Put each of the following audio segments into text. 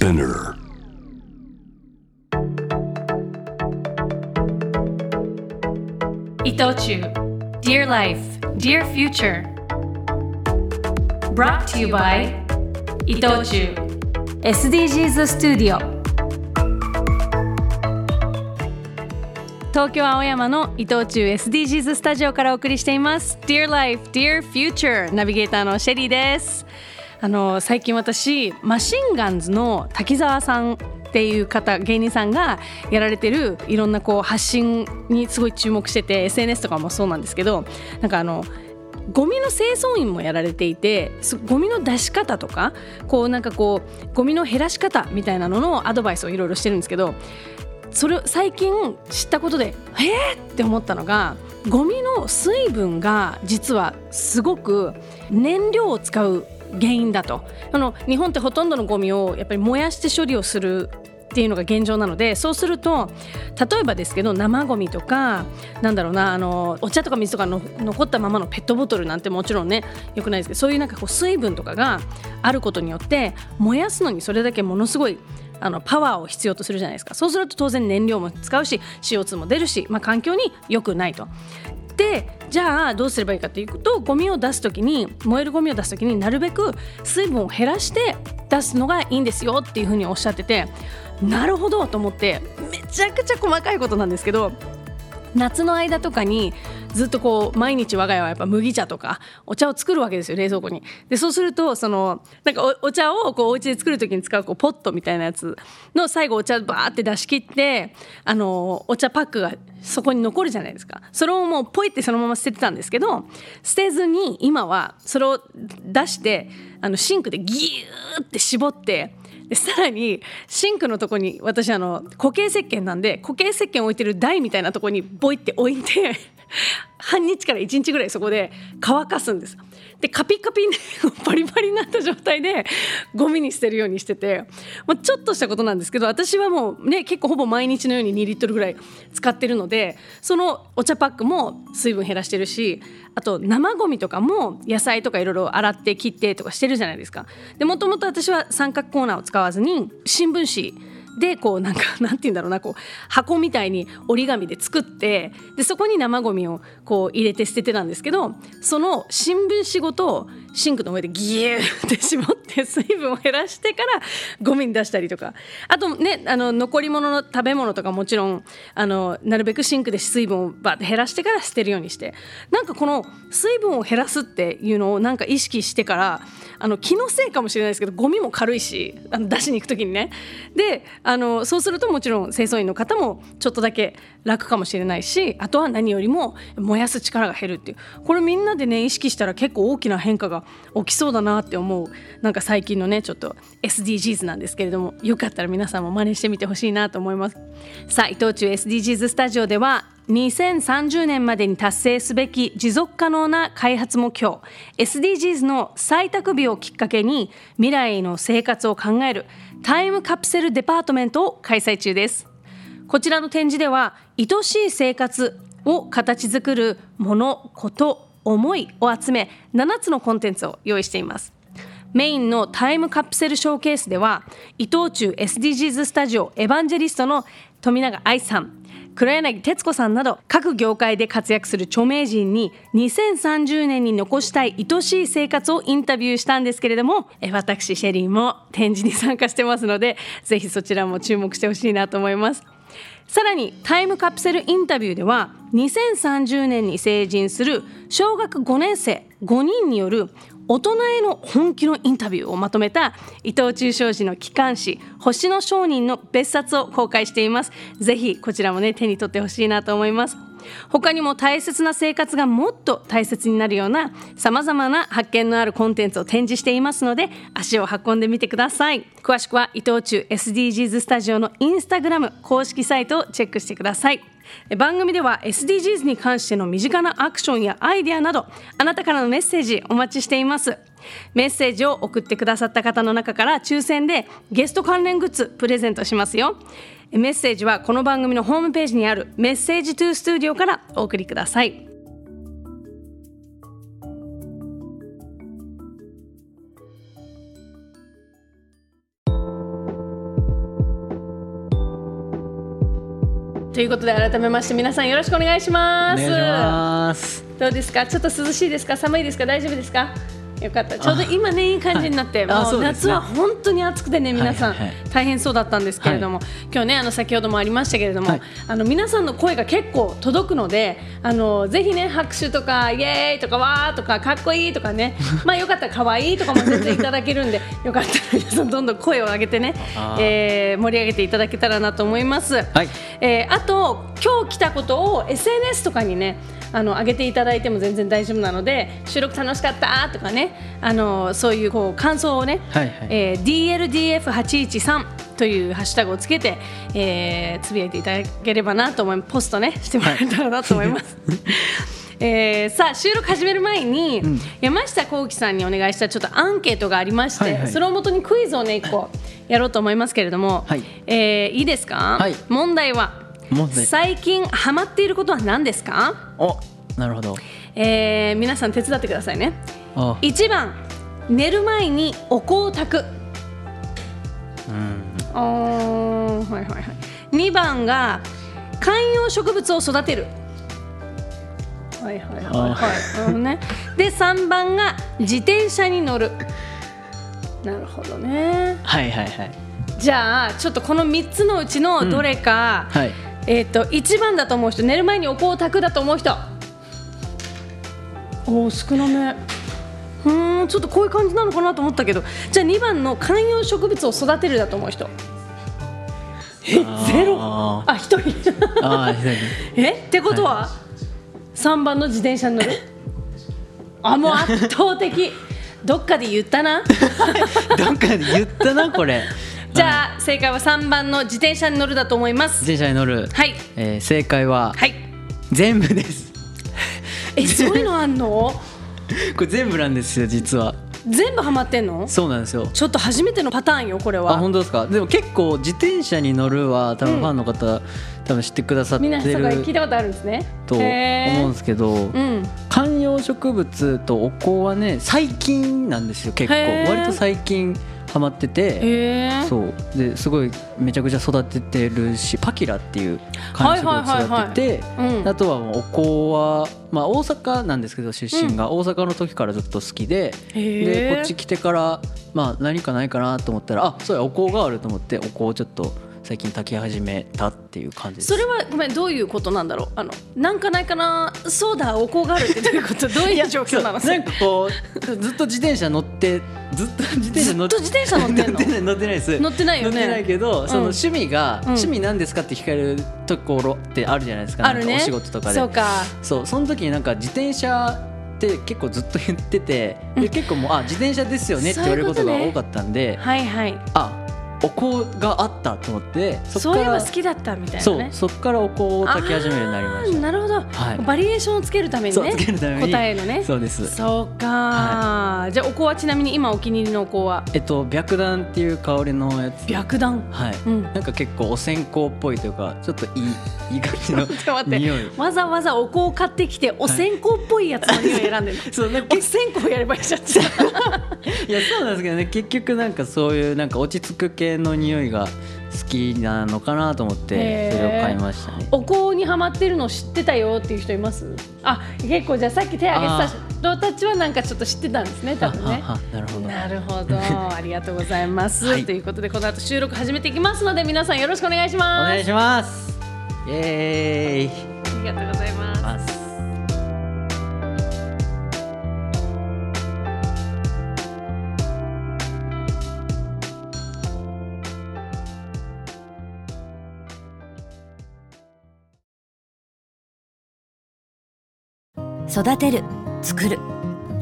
Spinner. 伊藤忠 Dear Life, Dear Future Brought to you by 伊藤忠 SDGs スタジオ東京青山の伊藤忠 SDGs スタジオからお送りしています Dear Life, Dear Future ナビゲーターのシェリーですあの最近私マシンガンズの滝沢さんっていう方芸人さんがやられてるいろんなこう発信にすごい注目してて SNS とかもそうなんですけどなんかあのゴミの清掃員もやられていてゴミの出し方とかこうなんかこうゴミの減らし方みたいなののアドバイスをいろいろしてるんですけどそれを最近知ったことでえーって思ったのがゴミの水分が実はすごく燃料を使う原因だとあの日本ってほとんどのゴミをやっぱり燃やして処理をするっていうのが現状なのでそうすると例えばですけど生ゴミとかなんだろうなあのお茶とか水とかの残ったままのペットボトルなんてもちろんねよくないですけどそういうなんかこう水分とかがあることによって燃やすのにそれだけものすごいあのパワーを必要とするじゃないですかそうすると当然燃料も使うし CO2 も出るし、まあ、環境に良くないと。でじゃあどうすればいいかというとゴミを出す時に燃えるゴミを出す時になるべく水分を減らして出すのがいいんですよっていうふうにおっしゃっててなるほどと思ってめちゃくちゃ細かいことなんですけど夏の間とかにずっとこう毎日我が家はやっぱ麦茶とかお茶を作るわけですよ冷蔵庫に。でそうするとそのなんかお茶をこうお家で作る時に使うこうポットみたいなやつの最後お茶バーって出し切ってあのお茶パックがそこに残るじゃないですかそれをもうポイってそのまま捨ててたんですけど捨てずに今はそれを出してあのシンクでギューって絞ってでさらにシンクのとこに私あの固形石鹸なんで固形石鹸置いてる台みたいなとこにポイって置いて 半日から1日ぐらいそこで乾かすんです。でカピカピにパ リパリになった状態でゴミに捨てるようにしてて、まあ、ちょっとしたことなんですけど私はもうね結構ほぼ毎日のように2リットルぐらい使ってるのでそのお茶パックも水分減らしてるしあと生ゴミとかも野菜とかいろいろ洗って切ってとかしてるじゃないですか。でもともと私は三角コーナーを使わずに新聞紙でこうなんか なんて言うんだろうなこう箱みたいに折り紙で作ってでそこに生ゴミをこう入れて捨ててたんですけどその新聞紙ごとシンクの上でギューって絞って 水分を減らしてからゴミに出したりとか。あとねあの残り物の食べ物とかもちろんあのなるべくシンクで水分をバッて減らしてから捨てるようにして。なんかこの水分を減らすっていうのをなんか意識してからあの気のせいかもしれないですけどゴミも軽いしあの出しに行く時にね。であのそうするともちろん清掃員の方もちょっとだけ楽かもしれないしあとは何よりも燃やす力が減るっていう。これみんなでね意識したら結構大きな変化が起きそうだなって思う。なんか最近のねちょっと SDGs なんですけれどもよかったら皆さんも真似してみてほしいなと思います。さあ伊藤忠 SDGs スタジオでは2030年までに達成すべき持続可能な開発目標 SDGs の採択日をきっかけに未来の生活を考えるタイムカプセルデパートメントを開催中です。こちらの展示では愛しい生活を形作るものこと思いを集め7つのコンテンツを用意しています。メインのタイムカプセルショーケースでは伊藤忠 SDGs スタジオエヴァンジェリストの富永愛さん黒柳徹子さんなど各業界で活躍する著名人に2030年に残したい愛しい生活をインタビューしたんですけれども私シェリーも展示に参加してますのでぜひそちらも注目してほしいなと思います。さらにタイムカプセルインタビューでは2030年に成人する小学5年生5人による大人への本気のインタビューをまとめた伊藤忠商事の機関誌星の商人の別冊を公開しています。ぜひこちらもね手に取ってほしいなと思います。他にも大切な生活がもっと大切になるようなさまざまな発見のあるコンテンツを展示していますので足を運んでみてください。詳しくは伊藤忠 SDGs スタジオのインスタグラム公式サイトをチェックしてください。番組では SDGs に関しての身近なアクションやアイデアなどあなたからのメッセージお待ちしています。メッセージを送ってくださった方の中から抽選でゲスト関連グッズプレゼントしますよ。メッセージはこの番組のホームページにあるメッセージトゥースタジオからお送りください。ということで改めまして皆さんよろしくお願いします。どうですか？ちょっと涼しいですか？寒いですか？大丈夫ですか？よかった。ちょうど今ねいい感じになって、はいあそう夏は本当に暑くてね皆さん、はいはい。はい大変そうだったんですけれども、今日ねあの先ほどもありましたけれども、はい。あの皆さんの声が結構届くのであのぜひね拍手とかイエーイとかわーとかかっこいいとかね まあよかったら可愛いとかも全然いただけるんでよかったら 皆さんどんどん声を上げてねえー盛り上げていただけたらなと思います。はい。えーあと今日来たことを SNS とかにねあの上げていただいても全然大丈夫なので収録楽しかったとかねあのそういうこう感想をね、はいはい。えー DLDF813 というハッシュタグをつけて、えーつぶやいていただければなと思います。ポストねしてもらえたらなと思います。えーさあ収録始める前に、ん。山下幸輝さんにお願いしたちょっとアンケートがありまして、はいはい。それをもとにクイズをね一個やろうと思いますけれども、はい。えーいいですか、はい。問題は問題最近ハマっていることは何ですか、おなるほど。えー皆さん手伝ってくださいね。あ1番寝る前にお香を炊く。うん。はいはいはい。2番が観葉植物を育てる。はいはいはいはい。ね。で3番が自転車に乗る。なるほどね。はいはいはい。じゃあちょっとこの3つのうちのどれか、はいえっ、と1番だと思う人寝る前にお香を炊くだと思う人。おお少なめ。うーんちょっとこういう感じなのかなと思ったけど。じゃあ2番の観葉植物を育てるだと思う人。えゼロ？ああ一人。え？ってことは、3番の自転車に乗る？あもう圧倒的。どっかで言ったな。どっかで言ったなこれじゃあ正解は3番の自転車に乗るだと思います。自転車に乗る。はい。えー正解ははい。全部です。えそういうのあんの？これ全部なんですよ実は。全部ハマってんの？そうなんですよ。ちょっと初めてのパターンよこれは。あ本当ですか？でも結構自転車に乗るは多分ファンの方、多分知ってくださって皆さんが聞いるたことあるんですね。と思うんへですけど、ーうん。観葉植物とお香はね最近なんですよ結構。割と最近ハマっててへえそう。ですごいめちゃくちゃ育ててるしパキラっていう観葉植物育ててうん。あとはもうお香は、まあ、大阪なんですけど出身が、大阪の時からずっと好きでへえでこっち来てから、まあ、何かないかなと思ったらあそうやお香があると思ってお香をちょっと最近炊き始めたっていう感じです。それはごめんどういうことなんだろう？あのなんかないかな？そうだお香があるってどういうことどういう状況なの？なんかこうずっと自転車乗ってずっと自転車乗って自転車乗ってんの？乗ってない乗ってないです。乗ってないよね。乗ってないけど、その趣味が、うん。趣味なんですかって聞かれるところってあるじゃないですか。あるね。お仕事とかで。そうか。そうその時になんか自転車って結構ずっと言っててで結構もうあ自転車ですよねって言われることが多かったんで、はいはい。あお香があったと思ってそそういえっからば好きだったみたいなそうねそっからお香を炊き始めるようになりました。なるほど、はい。バリエーションをつけるためにそうね答えのね。そうです。そうか、じゃあお香はちなみに今お気に入りのお香は？えっと白檀っていう香りのやつ。白檀。はい、うん。なんか結構お線香っぽいというかちょっといい いい感じのちょっと待って。匂い。わざわざお香を買ってきてお線香っぽいやつの匂い選んでるの、そうなんかお線香やればいいじゃん。いやそうなんですけどね。結局なんかそういうなんか落ち着く系の匂いが好きなのかなと思ってそれを買いましたね。お香にハマってるの知ってたよっていう人います？あ結構じゃあさっき手挙げてた人たちはなんかちょっと知ってたんですね多分ね。なるほど。なるほど。ありがとうございます、はい。ということでこの後収録始めていきますので皆さんよろしくお願いしおます。願いします。イエーイ。ありがとうございます育てる作る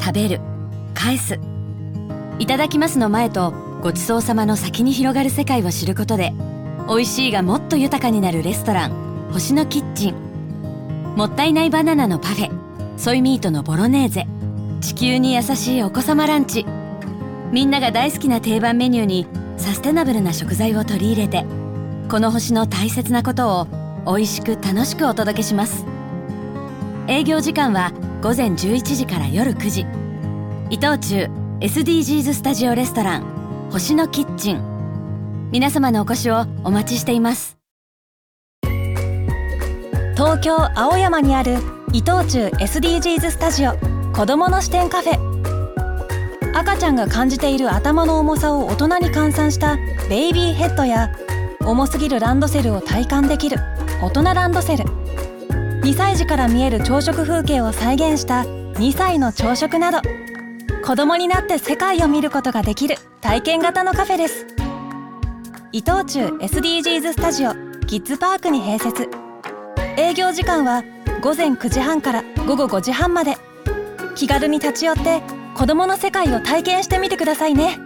食べる返す。いただきますの前とごちそうさまの先に広がる世界を知ることで美味しいがもっと豊かになるレストラン星のキッチン。もったいないバナナのパフェソイミートのボロネーゼ。地球に優しいお子様ランチ。みんなが大好きな定番メニューにサステナブルな食材を取り入れてこの星の大切なことを美味しく楽しくお届けします。営業時間は午前11時から夜9時。伊藤忠 SDGs スタジオレストラン星のキッチン。皆様のお越しをお待ちしています。東京青山にある伊藤忠 SDGs スタジオ子どもの視点カフェ。赤ちゃんが感じている頭の重さを大人に換算したベイビーヘッドや重すぎるランドセルを体感できる大人ランドセル。2歳児から見える朝食風景を再現した2歳の朝食など子供になって世界を見ることができる体験型のカフェです。伊藤忠 SDGs スタジオキッズパークに併設。営業時間は午前9時半から午後5時半まで。気軽に立ち寄って子どもの世界を体験してみてくださいね。